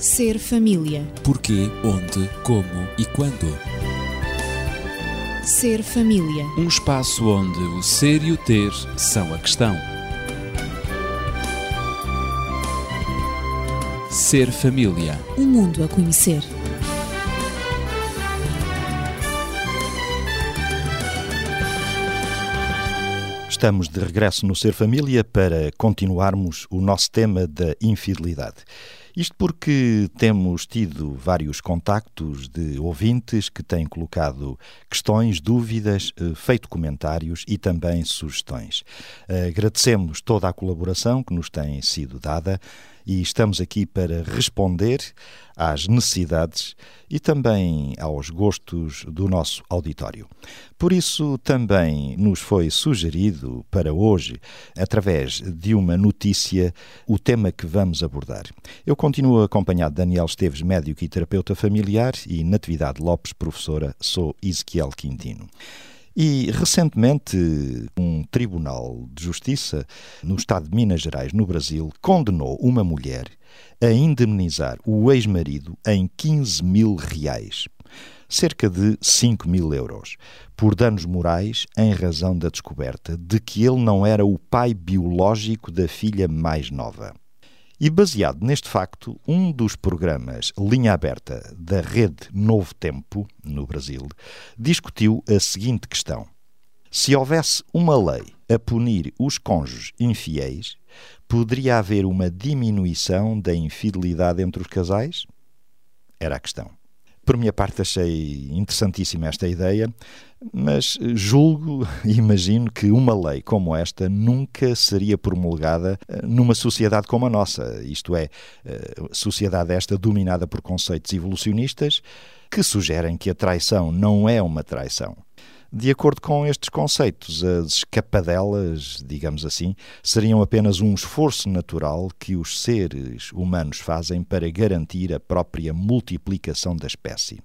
Ser família. Porquê, onde, como e quando. Ser família. Um espaço onde o ser e o ter são a questão. Ser família. Um mundo a conhecer. Estamos de regresso no Ser Família para continuarmos o nosso tema da infidelidade. Isto porque temos tido vários contactos de ouvintes que têm colocado questões, dúvidas, eh, feito comentários e também sugestões. Agradecemos toda a colaboração que nos tem sido dada e estamos aqui para responder às necessidades e também aos gostos do nosso auditório. Por isso, também nos foi sugerido para hoje, através de uma notícia, o tema que vamos abordar. Eu continuo acompanhado de Daniel Esteves, médico e terapeuta familiar, e Natividade Lopes, professora, sou Ezequiel Quintino. E recentemente, um tribunal de justiça no estado de Minas Gerais, no Brasil, condenou uma mulher a indemnizar o ex-marido em 15 mil reais, cerca de 5 mil euros, por danos morais em razão da descoberta de que ele não era o pai biológico da filha mais nova. E baseado neste facto, um dos programas Linha Aberta da rede Novo Tempo, no Brasil, discutiu a seguinte questão: se houvesse uma lei a punir os cônjuges infiéis, poderia haver uma diminuição da infidelidade entre os casais? Era a questão. Por minha parte, achei interessantíssima esta ideia, mas julgo e imagino que uma lei como esta nunca seria promulgada eh, numa sociedade como a nossa, isto é, eh, sociedade esta dominada por conceitos evolucionistas que sugerem que a traição não é uma traição. De acordo com estes conceitos, as escapadelas, digamos assim, seriam apenas um esforço natural que os seres humanos fazem para garantir a própria multiplicação da espécie.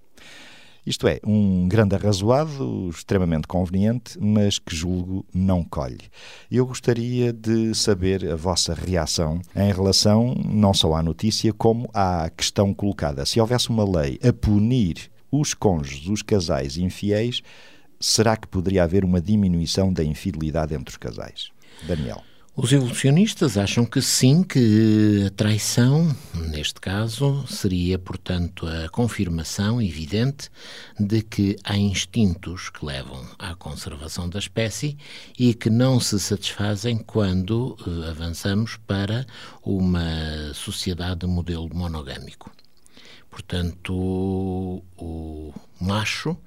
Isto é, um grande arrazoado, extremamente conveniente, mas que julgo não colhe. Eu gostaria de saber a vossa reação em relação não só à notícia, como à questão colocada. Se houvesse uma lei a punir os cônjuges, os casais infiéis, será que poderia haver uma diminuição da infidelidade entre os casais? Daniel. Os evolucionistas acham que sim, que a traição, neste caso, seria, portanto, a confirmação evidente de que há instintos que levam à conservação da espécie e que não se satisfazem quando uh, avançamos para uma sociedade modelo monogâmico. Portanto, o macho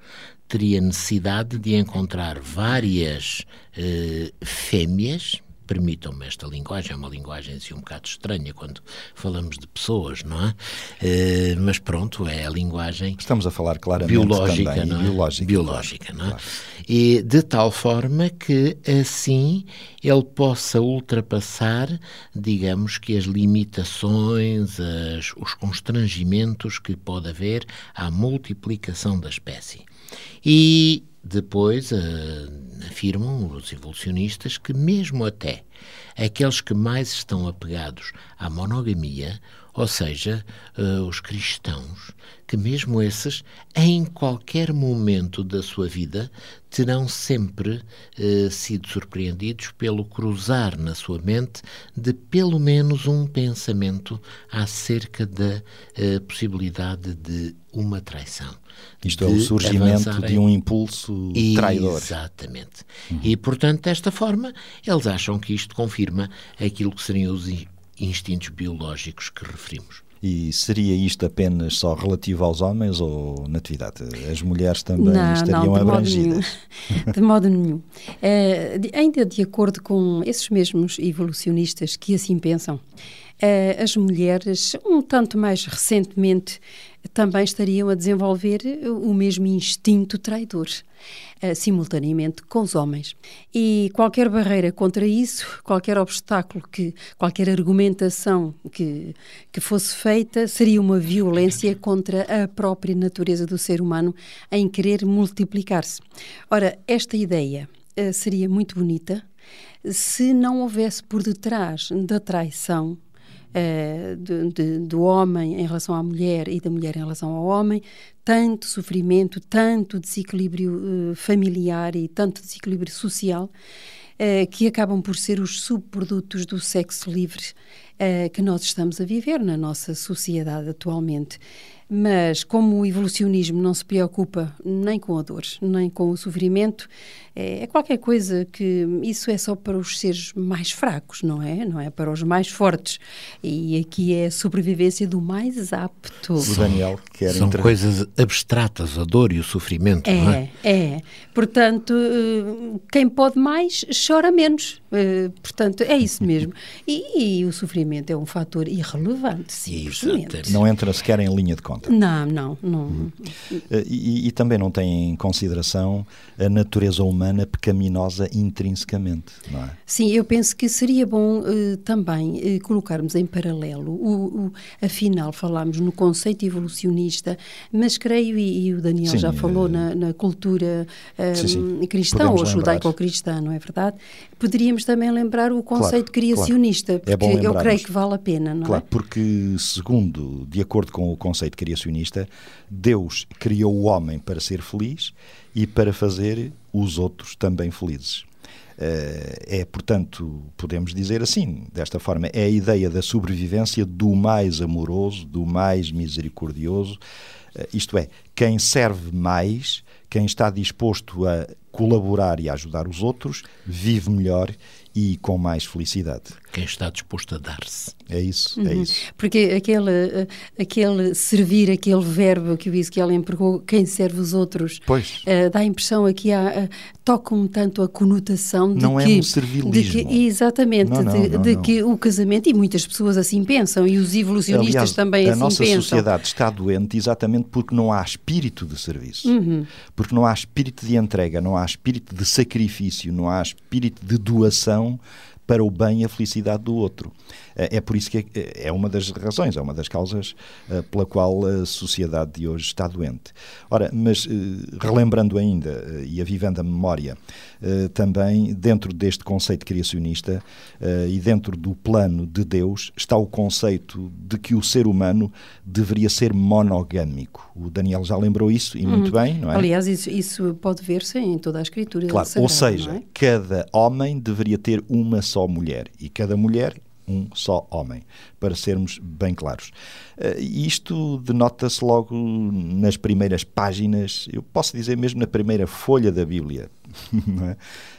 teria necessidade de encontrar várias eh, fêmeas, permitam-me esta linguagem, é uma linguagem assim um bocado estranha quando falamos de pessoas, não é? Uh, mas pronto, é a linguagem. Estamos a falar claramente biológica, também, não é? biológica, biológica, não é? Claro. E de tal forma que assim ele possa ultrapassar, digamos que as limitações, as, os constrangimentos que pode haver à multiplicação da espécie. E depois uh, afirmam os evolucionistas que, mesmo até aqueles que mais estão apegados à monogamia, ou seja, uh, os cristãos, que mesmo esses, em qualquer momento da sua vida, terão sempre uh, sido surpreendidos pelo cruzar na sua mente de pelo menos um pensamento acerca da uh, possibilidade de uma traição. Isto é o surgimento de um impulso traidor. Exatamente. Uhum. E, portanto, desta forma, eles acham que isto confirma aquilo que seriam os instintos biológicos que referimos. E seria isto apenas só relativo aos homens ou natividade? As mulheres também não, estariam não, de abrangidas? Modo de modo nenhum. Uh, de, ainda de acordo com esses mesmos evolucionistas que assim pensam, uh, as mulheres, um tanto mais recentemente, também estariam a desenvolver o mesmo instinto traidor, uh, simultaneamente com os homens. E qualquer barreira contra isso, qualquer obstáculo, que, qualquer argumentação que, que fosse feita, seria uma violência contra a própria natureza do ser humano em querer multiplicar-se. Ora, esta ideia uh, seria muito bonita se não houvesse por detrás da traição uh, de, de, do homem em relação à mulher e da mulher em relação ao homem, tanto sofrimento, tanto desequilíbrio uh, familiar e tanto desequilíbrio social, uh, que acabam por ser os subprodutos do sexo livre que nós estamos a viver na nossa sociedade atualmente. Mas como o evolucionismo não se preocupa nem com a dor, nem com o sofrimento, é, é, qualquer coisa que isso é só para os seres mais fracos, não é? Não é para os mais fortes. E aqui é a sobrevivência do mais apto. O Daniel quer São entrar. coisas abstratas, a dor e o sofrimento, é, não é? É, Portanto, eh, quem pode mais chora menos. Eh, portanto, é isso mesmo. E, e o sofrimento é um fator irrelevante, simplesmente. Não entra sequer em linha de conta. Não, não. não. Uhum. E, e, também não tem em consideração a natureza humana pecaminosa intrinsecamente, não é? Sim, eu penso que seria bom uh, também uh, colocarmos em paralelo, o, o, afinal falámos no conceito evolucionista, mas creio, e, e o Daniel sim, já falou na, na, cultura sim, sim. cristã ou judaico-cristã, não é verdade? Poderíamos também lembrar o conceito claro, criacionista, claro. porque é eu creio que vale a pena, não claro, é? porque criacionista, de acordo com o conceito criacionista, Deus criou o homem para ser feliz e para fazer os outros também felizes. Eh, é, portanto, podemos dizer assim, desta forma, é a ideia da sobrevivência do mais amoroso, do mais misericordioso, isto é, quem serve mais, quem está disposto a colaborar e a ajudar os outros, vive melhor e com mais felicidade. Quem está disposto a dar-se. É isso, é uhum. isso. Porque aquele, eh, aquele servir, aquele verbo que o Ezequiel empregou, quem serve os outros, pois. Uh, dá a impressão aqui, há, uh, toca-me tanto a conotação de não que... Não é um servilismo. De que, exatamente, não, não, de, não, de que o casamento, e muitas pessoas assim pensam, e os evolucionistas Aliás, também assim pensam. A nossa sociedade está doente exatamente porque não há espírito de serviço, uhum. porque não há espírito de entrega, não há espírito de sacrifício, não há espírito de doação para o bem e a felicidade do outro. É, é por isso que é, é uma das razões, é uma das causas eh, pela qual a sociedade de hoje está doente. Ora, mas eh, relembrando ainda eh, e avivando a memória, também dentro deste conceito criacionista e dentro do plano de Deus está o conceito de que o ser humano deveria ser monogâmico. O Daniel já lembrou isso e muito uhum. bem, não é? Aliás, isso, isso pode ver-se em toda a Escritura. Claro, sagrada, ou seja, é? cada homem deveria ter uma só mulher e cada mulher um só homem, para sermos bem claros. Uh, isto denota-se logo nas primeiras páginas, eu posso dizer mesmo na primeira folha da Bíblia.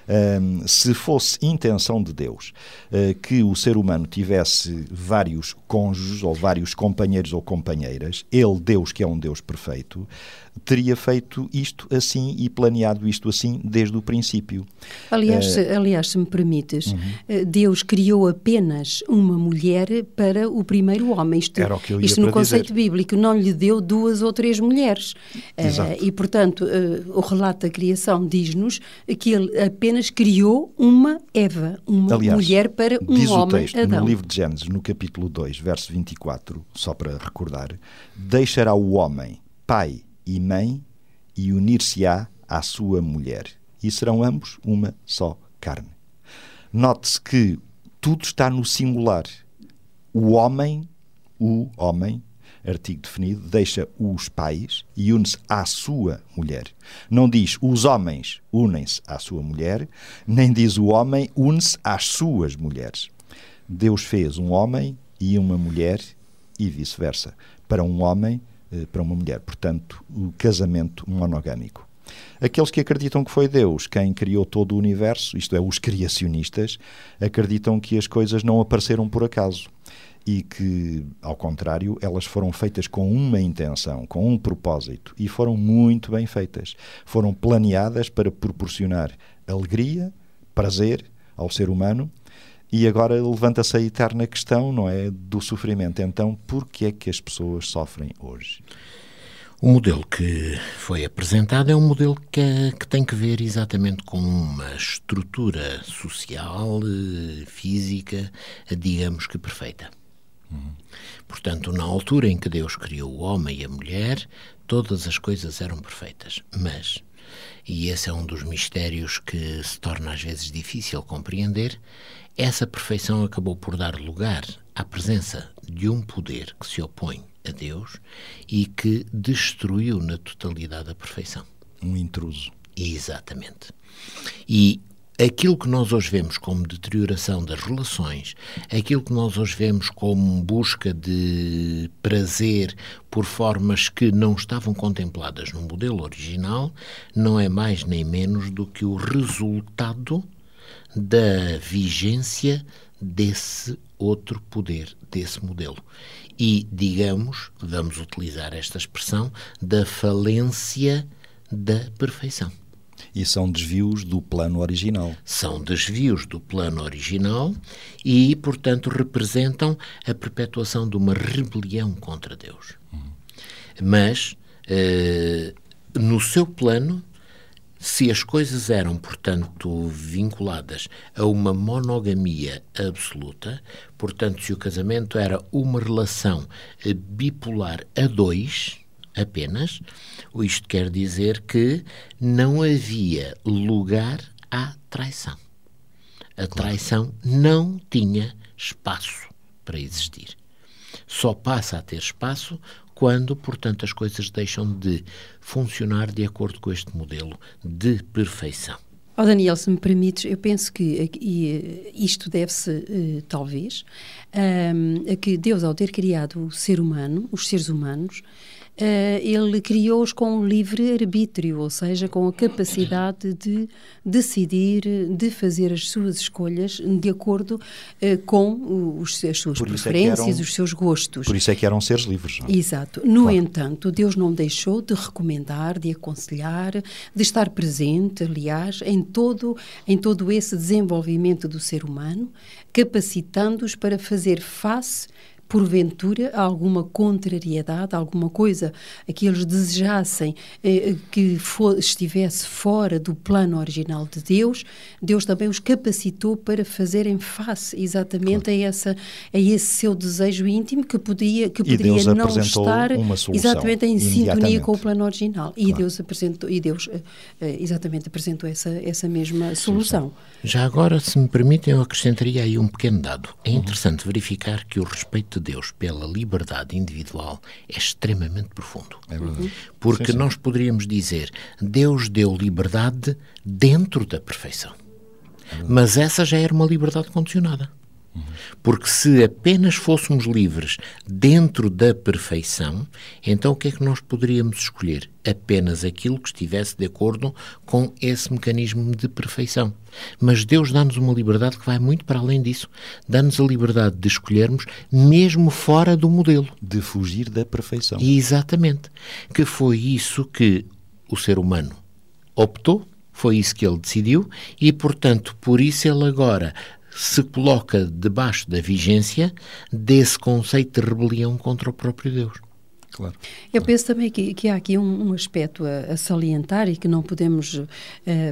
é? um, se fosse intenção de Deus uh, que o ser humano tivesse vários cônjuges ou vários companheiros ou companheiras, ele, Deus, que é um Deus perfeito, teria feito isto assim e planeado isto assim desde o princípio. Aliás, uh, se, aliás se me permites, uh Deus criou apenas uma mulher para o primeiro homem. Isto, Era o que eu ia isto no conceito dizer. bíblico não lhe deu duas ou três mulheres. Exato. e, portanto, o relato da criação diz-nos que ele apenas criou uma Eva, uma Aliás, mulher para um diz homem, o texto, Adão. No livro de Gênesis, no capítulo 2, verso 24, só para recordar, deixará o homem pai e mãe e unir-se-á à sua mulher. E serão ambos uma só carne. Note-se que tudo está no singular. O homem, o homem, artigo definido, deixa os pais e une-se à sua mulher. Não diz os homens unem-se à sua mulher, nem diz o homem une-se às suas mulheres. Deus fez um homem e uma mulher e vice-versa. Para um homem, eh, para uma mulher. Portanto, o casamento monogâmico. Aqueles que acreditam que foi Deus quem criou todo o universo, isto é, os criacionistas, acreditam que as coisas não apareceram por acaso e que, ao contrário, elas foram feitas com uma intenção, com um propósito e foram muito bem feitas. Foram planeadas para proporcionar alegria, prazer ao ser humano e agora levanta-se a eterna questão, não é, do sofrimento. Então, por que é que as pessoas sofrem hoje? O modelo que foi apresentado é um modelo que, que, tem que ver exatamente com uma estrutura social, eh, física, digamos que perfeita. Portanto, na altura em que Deus criou o homem e a mulher, todas as coisas eram perfeitas. Mas, e esse é um dos mistérios que se torna às vezes difícil compreender, essa perfeição acabou por dar lugar à presença de um poder que se opõe a Deus e que destruiu na totalidade a perfeição. Um intruso. Exatamente. E aquilo que nós hoje vemos como deterioração das relações, aquilo que nós hoje vemos como busca de prazer por formas que não estavam contempladas no modelo original, não é mais nem menos do que o resultado da vigência desse outro poder, desse modelo. E, digamos, vamos utilizar esta expressão, da falência da perfeição. E são desvios do plano original. São desvios do plano original e, portanto, representam a perpetuação de uma rebelião contra Deus. Uhum. Mas, eh, no seu plano, se as coisas eram, portanto, vinculadas a uma monogamia absoluta, portanto, se o casamento era uma relação bipolar a dois apenas, isto quer dizer que não havia lugar à traição. A traição não tinha espaço para existir. Só passa a ter espaço quando, portanto, as coisas deixam de funcionar de acordo com este modelo de perfeição. Oh Daniel, se me permites, eu penso que e, isto deve-se, uh, talvez, um, a que Deus, ao ter criado o ser humano, os seres humanos, ele criou-os com livre arbítrio, ou seja, com a capacidade de decidir, de fazer as suas escolhas de acordo uh, com os, as suas preferências, é eram, os seus gostos. Por isso é que eram seres livres. Não? É? Exato. No claro. entanto, Deus não deixou de recomendar, de aconselhar, de estar presente, aliás, em todo, em todo esse desenvolvimento do ser humano, capacitando-os para fazer face porventura alguma contrariedade, alguma coisa que eles desejassem eh, que for, estivesse fora do plano original de Deus, Deus também os capacitou para fazerem face exatamente claro. a, essa, a esse seu desejo íntimo que podia, que poderia não estar exatamente em sintonia com o plano original. Claro. E Deus apresentou, e Deus eh, eh, exatamente apresentou essa, essa mesma solução. Já agora, se me permitem, eu acrescentaria aí um pequeno dado. É interessante uhum. verificar que o respeito de Deus pela liberdade individual é extremamente profundo. É verdade. Porque sim, sim. nós poderíamos dizer Deus deu liberdade dentro da perfeição. É Mas essa já era uma liberdade condicionada. Porque se apenas fôssemos livres dentro da perfeição, então o que é que nós poderíamos escolher? Apenas aquilo que estivesse de acordo com esse mecanismo de perfeição. Mas Deus dá-nos uma liberdade que vai muito para além disso. Dá-nos a liberdade de escolhermos mesmo fora do modelo. De fugir da perfeição. Exatamente. Que foi isso que o ser humano optou foi isso que ele decidiu e, portanto, por isso ele agora se coloca debaixo da vigência desse conceito de rebelião contra o próprio Deus. Claro. Eu penso também que, que há aqui um, um aspecto a, a, salientar e que não podemos uh,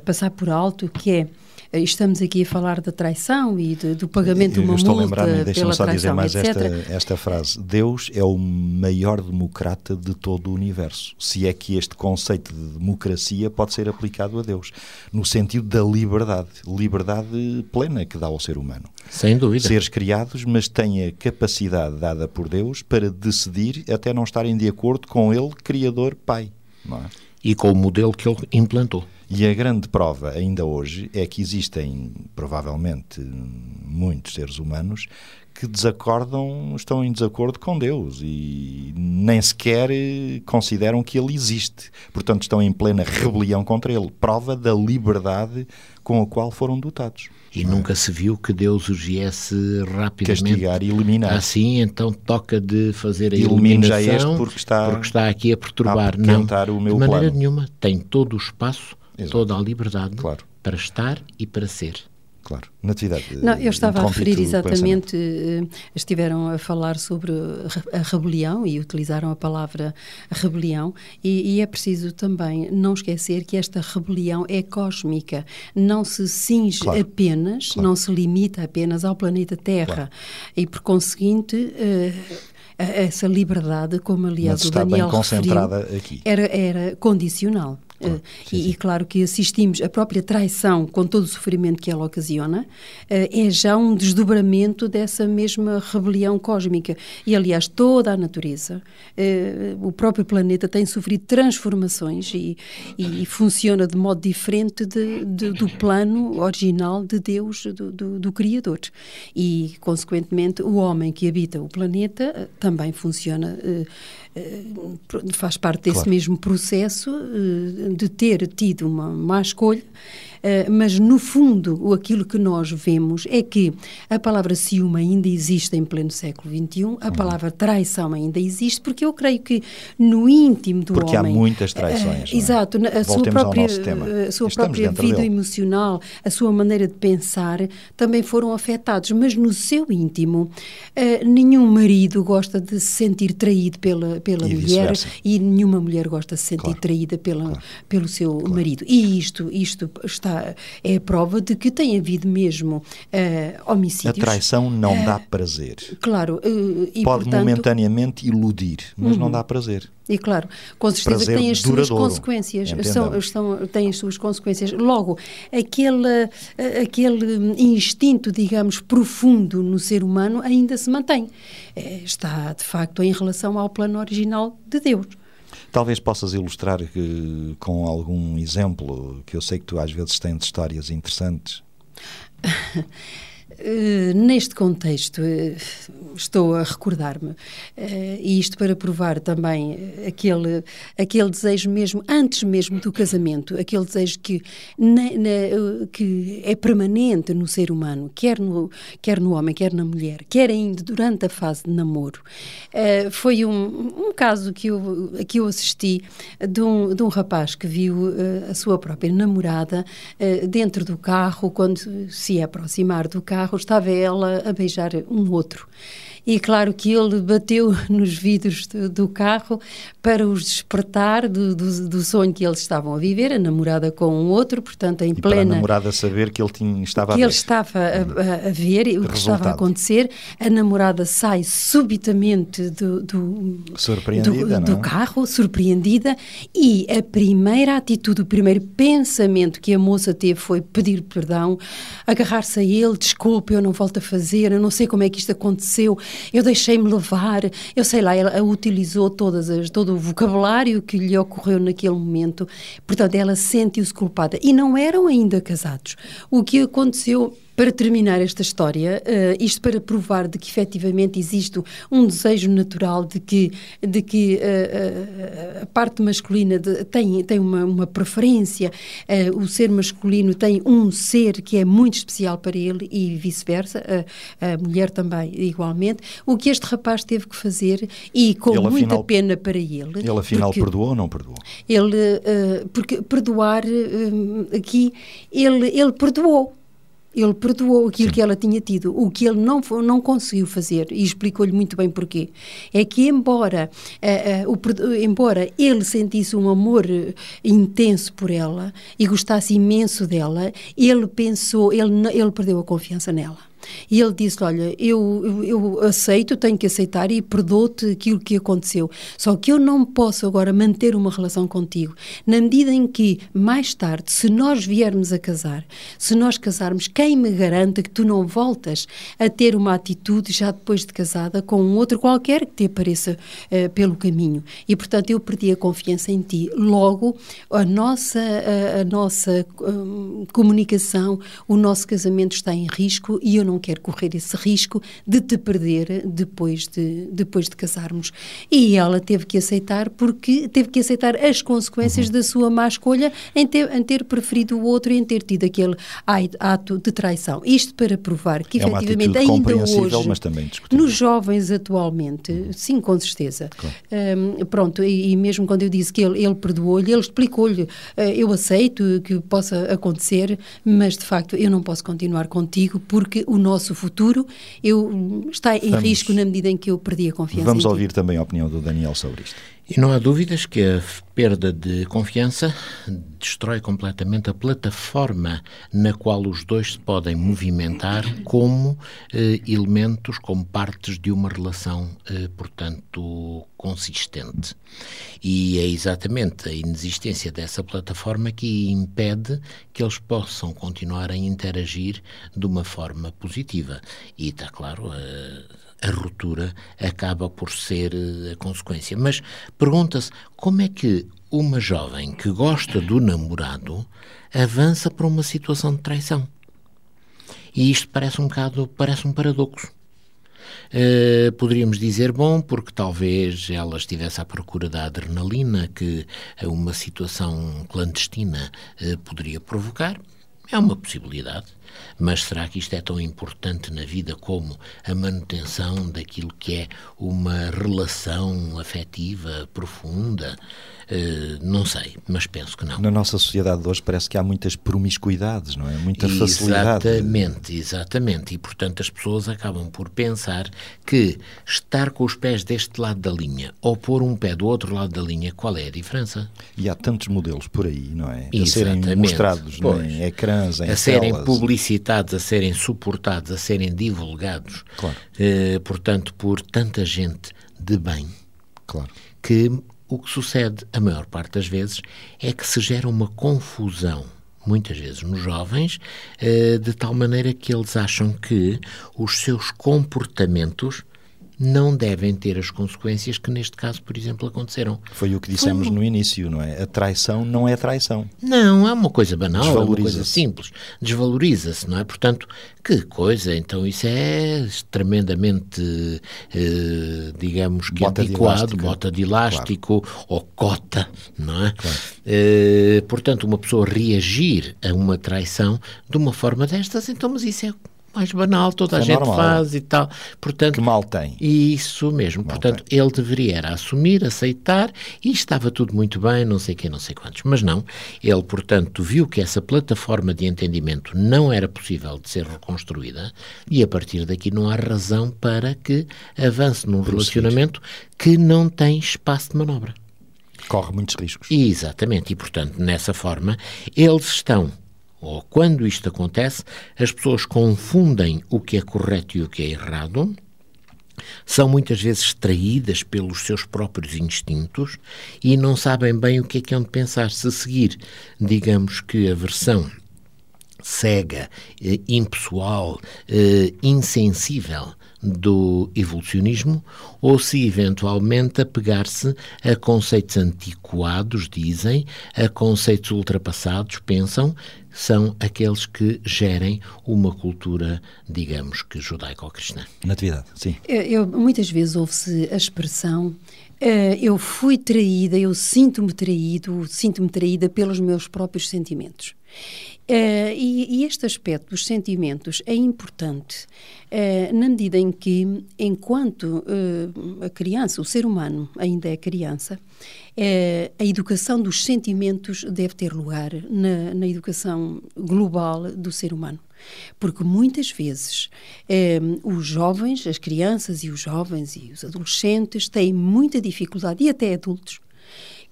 passar por alto, que é estamos aqui a falar da traição e de, do pagamento de uma estou multa a lembrar-me, deixa-me só traição, dizer mais esta, esta frase. Deus é o maior democrata de todo o universo. Se é que este conceito de democracia pode ser aplicado a Deus, no sentido da liberdade, liberdade plena que dá ao ser humano. Sem dúvida. Seres criados, mas têm a capacidade dada por Deus para decidir até não estarem de acordo com Ele, Criador, Pai. É? E com o modelo que Ele implantou. E a grande prova, ainda hoje, é que existem, provavelmente, muitos seres humanos que desacordam, estão em desacordo com Deus e nem sequer consideram que Ele existe. Portanto, estão em plena rebelião contra Ele. Prova da liberdade com a qual foram dotados. E nunca é? se viu que Deus os viesse rapidamente castigar e eliminar. Assim, então toca de fazer a Elimina eliminação já este porque está, porque está aqui a perturbar. A não, o meu de maneira plano. nenhuma. Tem todo o espaço Exato. toda a liberdade claro. para estar e para ser. Claro, Natividade. Não, eu estava a referir exatamente, eh, estiveram a falar sobre a rebelião e utilizaram a palavra rebelião, e, e, é preciso também não esquecer que esta rebelião é cósmica, não se cinge claro. apenas, claro. não se limita apenas ao planeta Terra, e por conseguinte. Uh, essa liberdade, como aliás o Daniel referiu, aqui. Era, era condicional. Claro, Uh, sim, e, sim. e claro que assistimos a própria traição, com todo o sofrimento que ela ocasiona, uh, é já um desdobramento dessa mesma rebelião cósmica. E, aliás, toda a natureza, uh, o próprio planeta tem sofrido transformações e, e, e funciona de modo diferente de, de, do plano original de Deus, do, do, do Criador. E, consequentemente, o homem que habita o planeta também funciona, faz parte desse Claro. mesmo processo uh, de ter tido uma má escolha. Uh, mas no fundo, aquilo que nós vemos é que a palavra ciúme ainda existe em pleno século XXI, Uhum. a palavra traição ainda existe, porque eu creio que no íntimo do Porque há homem. muitas traições, uh, não é? exato, a sua Voltemos ao própria, a sua Estamos própria vida dele. emocional, a sua maneira de pensar também foram afetados, mas no seu íntimo, eh, nenhum marido gosta de se sentir traído pela, pela E mulher e nenhuma mulher gosta de se sentir Claro. traída pela, Claro. pelo seu marido. E isto, isto está, é a prova de que tem havido mesmo A homicídios. traição não dá prazer. Claro, eh, e Pode portanto, momentaneamente iludir, mas não dá prazer. E claro, com certeza Prazer tem as suas duradouro, consequências, entendamos. são, tem as suas consequências. Logo, aquele, aquele instinto, digamos, profundo no ser humano ainda se mantém. Eh, Está, de facto, em relação ao plano original de Deus. Talvez possas ilustrar que, com algum exemplo, que eu sei que tu às vezes tens histórias interessantes. Eh, neste contexto, eh, estou a recordar-me, eh, e isto para provar também aquele, aquele desejo mesmo, antes mesmo do casamento, aquele desejo que, na- na- que é permanente no ser humano, quer no, quer no homem, quer na mulher, quer ainda durante a fase de namoro. Foi um, um caso que eu, que eu assisti de um, de um rapaz que viu a sua própria namorada dentro do carro, quando se aproximar do carro, estava ela a beijar um outro. E claro que ele bateu nos vidros do, do carro para os despertar do, do, do sonho que eles estavam a viver, a namorada com um outro, portanto, em E para a plena namorada saber que ele tinha, estava que a ele ver. estava a, a- a ver o que estava a acontecer. A namorada sai subitamente do, do, Surpreendida, do, do é? carro, surpreendida, e a primeira atitude, o primeiro pensamento que a moça teve foi pedir perdão, agarrar-se a ele, desculpe, eu não volto a fazer, eu não sei como é que isto aconteceu, eu deixei-me levar, eu sei lá, ela utilizou todas as, todo o vocabulário que lhe ocorreu naquele momento, portanto ela sentiu-se culpada. E não eram ainda casados. O que aconteceu para terminar esta história, eh, isto para provar de que efetivamente existe um desejo natural de que, de que eh, eh, a parte masculina de- tem, tem uma, uma preferência, o ser masculino tem um ser que é muito especial para ele e vice-versa, a, mulher também igualmente. O que este rapaz teve que fazer e com Ele, muita afinal- pena para ele. Ele afinal perdoou ou não perdoou? ele, porque perdoar aqui, ele, ele perdoou. Ele perdoou aquilo Sim. que ela tinha tido. O que ele não, não conseguiu fazer, e explicou-lhe muito bem porquê, é que, embora, eh, eh, o embora ele sentisse um amor eh, intenso por ela e gostasse imenso dela, ele pensou, ele, ele perdeu a confiança nela. E ele disse: Olha, eu, eu, eu aceito, tenho que aceitar e perdoo-te aquilo que aconteceu. Só que eu não posso agora manter uma relação contigo. Na medida em que, mais tarde, se nós viermos a casar, se nós casarmos, quem me garante que tu não voltas a ter uma atitude já depois de casada com um outro qualquer que te apareça eh, pelo caminho? E portanto eu perdi a confiança em ti. Logo, a nossa, a, a nossa hum, comunicação, o nosso casamento está em risco e eu não quero correr esse risco de te perder depois de, depois de casarmos. E ela teve que aceitar, porque teve que aceitar as consequências da sua má escolha em ter, em ter preferido o outro e em ter tido aquele ato de traição. Isto para provar que É efetivamente ainda hoje, nos jovens atualmente, sim, com certeza. Hum, pronto, e, e mesmo quando eu disse que ele, ele perdoou-lhe, ele explicou-lhe, eh, eu aceito que possa acontecer, mas de facto eu não posso continuar contigo porque o nosso futuro eu, hum, está em Vamos- risco na medida em que eu perdi a confiança Vamos ouvir também a opinião do Daniel sobre isto. E não há dúvidas que a perda de confiança destrói completamente a plataforma na qual os dois se podem movimentar como eh, elementos, como partes de uma relação, eh, portanto, consistente. E é exatamente a inexistência dessa plataforma que impede que eles possam continuar a interagir de uma forma positiva. E está claro, a, a ruptura acaba por ser a consequência. Mas pergunta-se como é que uma jovem que gosta do namorado avança para uma situação de traição. E isto parece um bocado, parece um paradoxo. Uh, poderíamos dizer, bom, porque talvez ela estivesse à procura da adrenalina que uma situação clandestina uh, poderia provocar. É uma possibilidade, mas será que isto é tão importante na vida como a manutenção daquilo que é uma relação afetiva profunda? Uh, não sei, mas penso que não. Na nossa sociedade de hoje parece que há muitas promiscuidades, não é? Muita exatamente, facilidade. Exatamente, exatamente. E, portanto, as pessoas acabam por pensar que estar com os pés deste lado da linha ou pôr um pé do outro lado da linha, qual é a diferença? E há tantos modelos por aí, não é? Exatamente. A serem mostrados pois, em ecrãs, em A serem telas. publicitados, a serem suportados, a serem divulgados. Claro. Eh, portanto, por tanta gente de bem. Claro. Que o que sucede, a maior parte das vezes, é que se gera uma confusão, muitas vezes nos jovens, eh, de tal maneira que eles acham que os seus comportamentos não devem ter as consequências que neste caso, por exemplo, aconteceram. Foi o que dissemos Foi... no início, não é? A traição não é traição. Não, é uma coisa banal, é uma coisa simples. Desvaloriza-se, não é? Portanto, que coisa, então isso é tremendamente, eh, digamos que bota adequado, de bota de elástico claro. ou cota, não é? Claro. Eh, portanto, uma pessoa reagir a uma traição de uma forma destas, então, mas isso é mais banal, toda a é gente normal. faz e tal. Portanto, que mal tem. Isso mesmo. Mal Portanto, ele deveria assumir, aceitar e estava tudo muito bem, não sei quem, não sei quantos. Mas não. Ele, portanto, viu que essa plataforma de entendimento não era possível de ser reconstruída e a partir daqui não há razão para que avance num relacionamento que não tem espaço de manobra. Corre muitos riscos. Exatamente. E, portanto, nessa forma, eles estão ou quando isto acontece, as pessoas confundem o que é correto e o que é errado, são muitas vezes traídas pelos seus próprios instintos e não sabem bem o que é que hão de pensar. Se seguir, digamos que a versão cega, eh, impessoal, eh, insensível do evolucionismo ou se eventualmente apegar-se a conceitos antiquados, dizem, a conceitos ultrapassados, pensam, são aqueles que gerem uma cultura, digamos que judaico-cristã. Natividade, sim. Eu, eu, muitas vezes ouve-se a expressão uh, eu fui traída, eu sinto-me traído, sinto-me traída pelos meus próprios sentimentos. Uh, e, e, este aspecto dos sentimentos é importante uh, na medida em que, enquanto uh, a criança, o ser humano ainda é criança, a educação dos sentimentos deve ter lugar na, na, educação global do ser humano. Porque muitas vezes os jovens, as crianças e os jovens e os adolescentes têm muita dificuldade, e até adultos,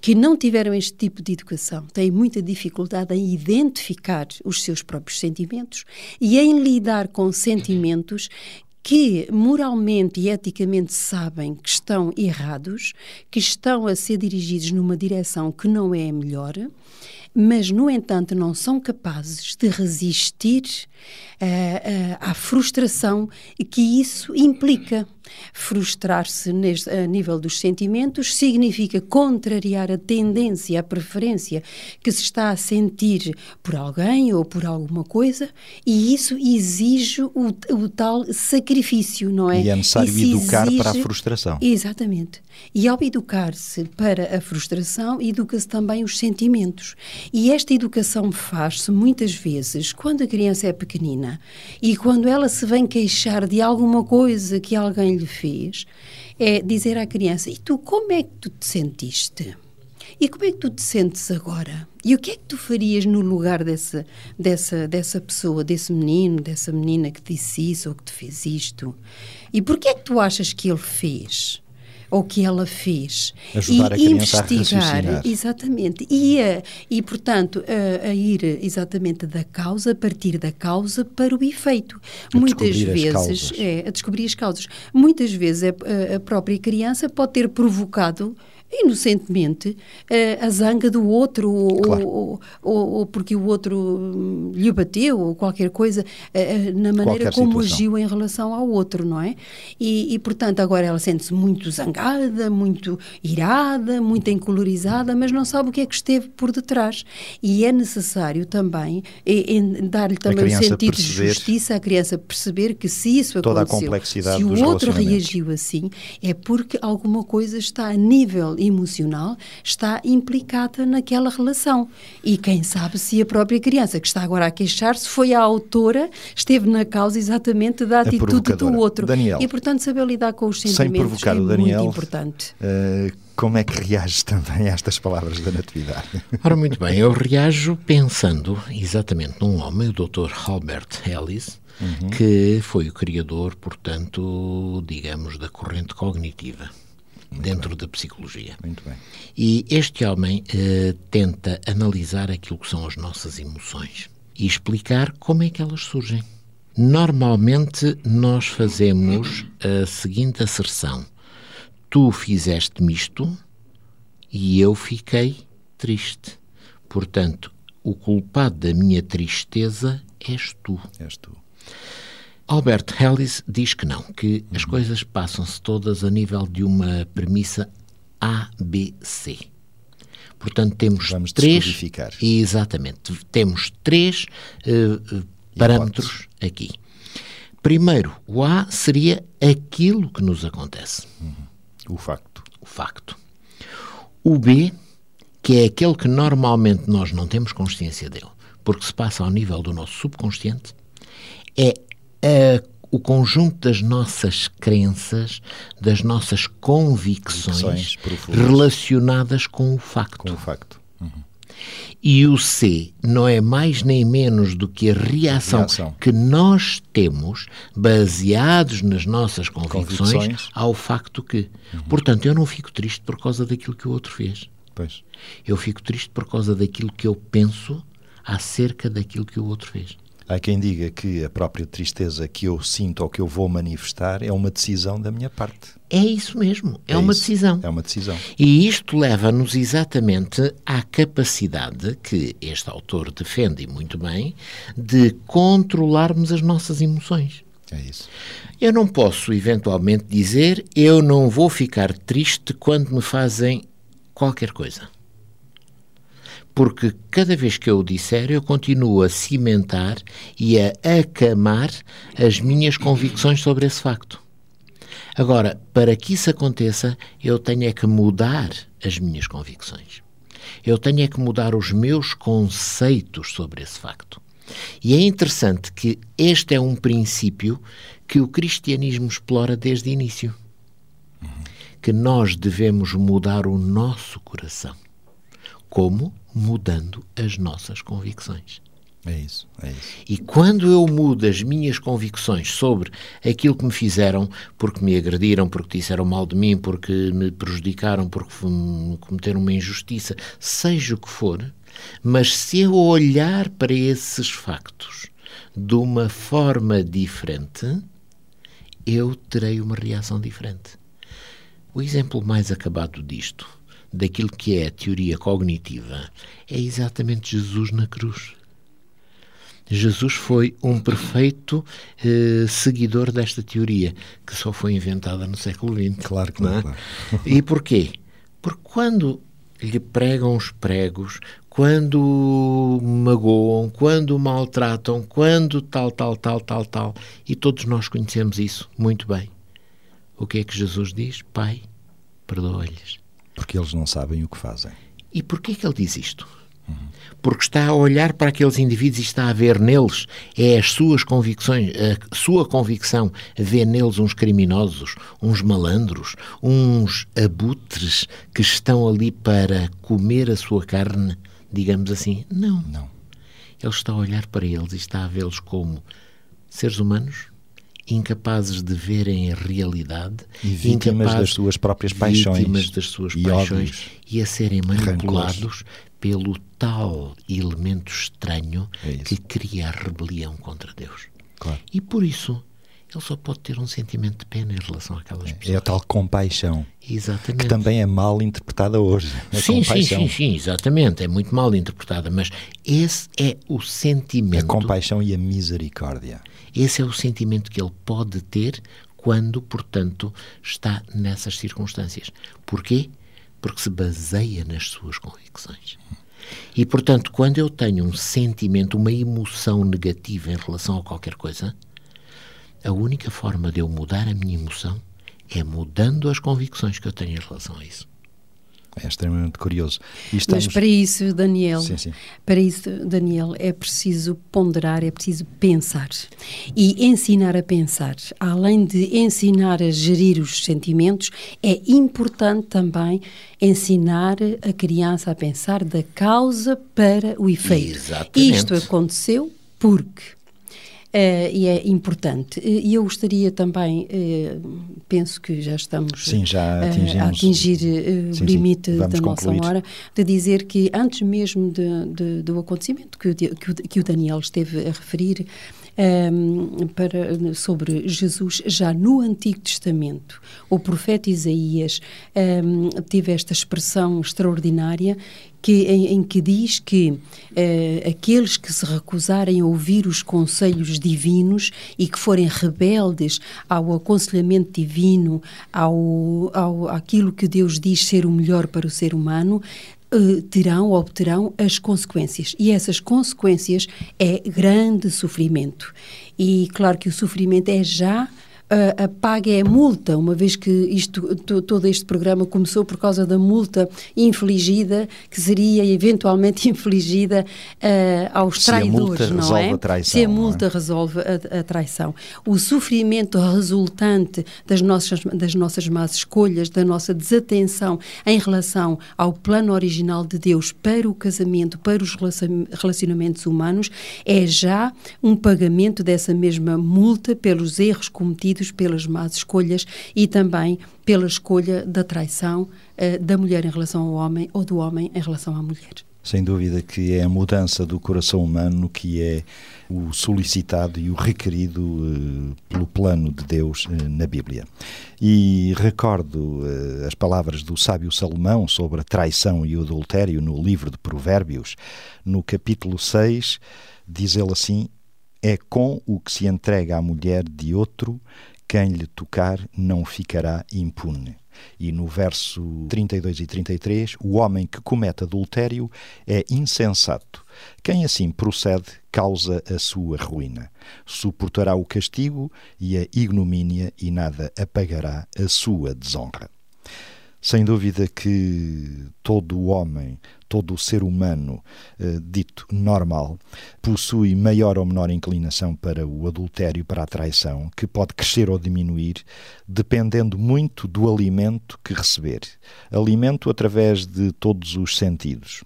que não tiveram este tipo de educação têm muita dificuldade em identificar os seus próprios sentimentos e em lidar com sentimentos que moralmente e eticamente sabem que estão errados, que estão a ser dirigidos numa direção que não é a melhor, mas, no entanto, não são capazes de resistir uh, uh, à frustração que isso implica. Frustrar-se a nível dos sentimentos significa contrariar a tendência, a preferência que se está a sentir por alguém ou por alguma coisa, e isso exige o, o tal sacrifício, não é? E é necessário isso educar exige... para a frustração. Exatamente. E ao educar-se para a frustração, educa-se também os sentimentos. E esta educação faz-se muitas vezes quando a criança é pequenina e quando ela se vem queixar de alguma coisa que alguém lhe fez, é dizer à criança: E tu, como é que tu te sentiste? E como é que tu te sentes agora? E o que é que tu farias no lugar dessa, dessa, dessa pessoa, desse menino, dessa menina que disse isso ou que te fez isto? E porquê é que tu achas que ele fez? Ou que ela fez. Ajudar e a a investigar, raciocinar. exatamente. E, a, e portanto, a, a ir exatamente da causa, a partir da causa para o efeito. A Muitas vezes, é, a descobrir as causas. Muitas vezes a, a- a própria criança pode ter provocado inocentemente eh, a zanga do outro ou, Claro. ou, ou- ou porque o outro hum, lhe bateu ou qualquer coisa eh, eh, na maneira Qualquer como situação. agiu em relação ao outro, não é? E, e, portanto agora ela sente-se muito zangada, muito irada, muito encolorizada, mas não sabe o que é que esteve por detrás. E é necessário também dar-lhe também o sentido de justiça, a criança perceber que se isso aconteceu, se o outro reagiu assim, é porque alguma coisa está a nível emocional, está implicada naquela relação. E quem sabe se a própria criança que está agora a queixar-se foi a autora, esteve na causa exatamente da atitude do outro. Daniel. E portanto saber lidar com os Sem sentimentos provocar é o Daniel, muito importante. eh, como é que reages também a estas palavras da Natividade? Ora, muito bem, eu reajo pensando exatamente num homem, o Dr. Albert Ellis, que foi o criador, portanto, digamos, da corrente cognitiva dentro da psicologia. Muito bem. E este homem eh, tenta analisar aquilo que são as nossas emoções e explicar como é que elas surgem. Normalmente nós fazemos a seguinte asserção: Tu fizeste-me isto e eu fiquei triste. Portanto, o culpado da minha tristeza és tu. És tu. Albert Ellis diz que não, que as coisas passam-se todas a nível de uma premissa ABC. Portanto, temos Vamos três. Exatamente. Temos três eh, parâmetros aqui. Primeiro, o A seria aquilo que nos acontece, O facto. o facto. O B, que é aquele que normalmente nós não temos consciência dele, porque se passa ao nível do nosso subconsciente, é a- o conjunto das nossas crenças, das nossas convicções relacionadas com o facto. Com o facto. E o C não é mais nem menos do que a reação, Reação. que nós temos, baseados nas nossas convicções, Convicções. ao facto que. Portanto, eu não fico triste por causa daquilo que o outro fez. Pois. Eu fico triste por causa daquilo que eu penso acerca daquilo que o outro fez. Há quem diga que a própria tristeza que eu sinto ou que eu vou manifestar é uma decisão da minha parte. É isso mesmo, é, uma isso. decisão. É uma decisão. E isto leva-nos exatamente à capacidade que este autor defende e muito bem de controlarmos as nossas emoções. É isso. Eu não posso eventualmente dizer eu não vou ficar triste quando me fazem qualquer coisa. Porque cada vez que eu o disser, eu continuo a cimentar e a acamar as minhas convicções sobre esse facto. Agora, para que isso aconteça, eu tenho é que mudar as minhas convicções. Eu tenho é que mudar os meus conceitos sobre esse facto. E é interessante que este é um princípio que o cristianismo explora desde o início. Que nós devemos mudar o nosso coração. Como? Mudando as nossas convicções. É isso. É isso. E quando eu mudo as minhas convicções sobre aquilo que me fizeram, porque me agrediram, porque disseram mal de mim, porque me prejudicaram, porque cometeram uma injustiça, seja o que for, mas se eu olhar para esses factos de uma forma diferente, eu terei uma reação diferente. O exemplo mais acabado disto, daquilo que é a teoria cognitiva, é exatamente Jesus na cruz. Jesus foi um perfeito eh, seguidor desta teoria, que só foi inventada no século XX. Claro que não não, é? claro. E porquê? Porque quando lhe pregam os pregos, quando magoam, quando maltratam, quando tal, tal, tal, tal, tal, e todos nós conhecemos isso muito bem. O que é que Jesus diz? Pai, perdoa-lhes. Porque eles não sabem o que fazem. E porquê que ele diz isto? Porque está a olhar para aqueles indivíduos e está a ver neles, é as suas convicções, a sua convicção, ver neles uns criminosos, uns malandros, uns abutres que estão ali para comer a sua carne, digamos assim. Não. Não. Ele está a olhar para eles e está a vê-los como seres humanos incapazes de verem a realidade, e vítimas das suas próprias paixões, vítimas das suas e paixões e a serem manipulados pelo tal elemento estranho É que cria a rebelião contra Deus. Claro. E por isso ele só pode ter um sentimento de pena em relação àquelas pessoas. É a tal compaixão, Exatamente. que também é mal interpretada hoje. A Sim, sim, sim, sim, exatamente. É muito mal interpretada, mas esse é o A sentimento. compaixão e a misericórdia. Esse é o sentimento que ele pode ter quando, portanto, está nessas circunstâncias. Porquê? Porque se baseia nas suas convicções. E, portanto, quando eu tenho um sentimento, uma emoção negativa em relação a qualquer coisa, a única forma de eu mudar a minha emoção é mudando as convicções que eu tenho em relação a isso. É extremamente curioso. E Mas estamos... para isso, Daniel, Sim, sim. para isso, Daniel, é preciso ponderar, é preciso pensar e ensinar a pensar. Além de ensinar a gerir os sentimentos, é importante também ensinar a criança a pensar da causa para o efeito. Exatamente. Isto aconteceu porque eh, e é importante. E eu gostaria também, eh, penso que já estamos Sim, já eh, a atingir Sim, o sim, limite vamos da nossa concluir. hora, de dizer que antes mesmo de- de- do acontecimento que, o que o, que o Daniel esteve a referir, ehm, para, sobre Jesus, já no Antigo Testamento, o profeta Isaías ehm, teve esta expressão extraordinária que, em, em que diz que eh, aqueles que se recusarem a ouvir os conselhos divinos e que forem rebeldes ao aconselhamento divino, ao, ao aquilo que Deus diz ser o melhor para o ser humano, eh, terão, obterão as consequências. E essas consequências é grande sofrimento. E claro que o sofrimento é já a, a paga é a multa, uma vez que isto, to- todo este programa começou por causa da multa infligida, que seria eventualmente infligida eh, aos Se traidores, não é? traição, Se a é? multa resolve a, a traição. O sofrimento resultante das nossas, das nossas más escolhas, da nossa desatenção em relação ao plano original de Deus para o casamento, para os relacion- relacionamentos humanos, é já um pagamento dessa mesma multa pelos erros cometidos, pelas más escolhas e também pela escolha da traição eh, da mulher em relação ao homem ou do homem em relação à mulher. Sem dúvida que é a mudança do coração humano que é o solicitado e o requerido eh, pelo plano de Deus eh, na Bíblia. E recordo eh, as palavras do sábio Salomão sobre a traição e o adultério no livro de Provérbios, no capítulo 6, diz ele assim: É com o que se entrega à mulher de outro, quem lhe tocar não ficará impune. E no verso 32 e 33, o homem que comete adultério é insensato. Quem assim procede causa a sua ruína. Suportará o castigo e a ignomínia e nada apagará a sua desonra. Sem dúvida que todo homem, todo o ser humano eh, dito normal, possui maior ou menor inclinação para o adultério, para a traição, que pode crescer ou diminuir, dependendo muito do alimento que receber. Alimento através de todos os sentidos.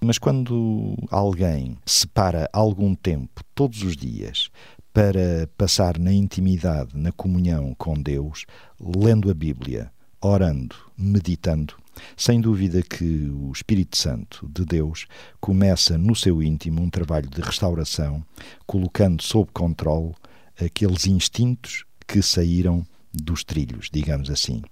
Mas quando alguém separa algum tempo, todos os dias, para passar na intimidade, na comunhão com Deus, lendo a Bíblia, orando, meditando, sem dúvida que o Espírito Santo de Deus começa no seu íntimo um trabalho de restauração, colocando sob controle aqueles instintos que saíram dos trilhos, digamos assim,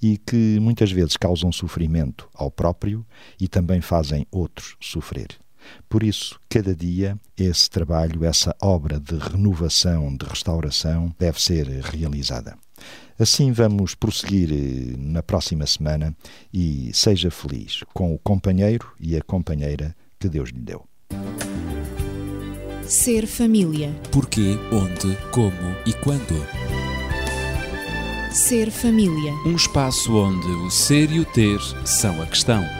e que muitas vezes causam sofrimento ao próprio e também fazem outros sofrer. Por isso, cada dia, esse trabalho, essa obra de renovação, de restauração, deve ser realizada. Assim vamos prosseguir eh, na próxima semana e seja feliz com o companheiro e a companheira que Deus lhe deu. Ser família. Porquê, onde, como e quando. Ser família. Um espaço onde o ser e o ter são a questão.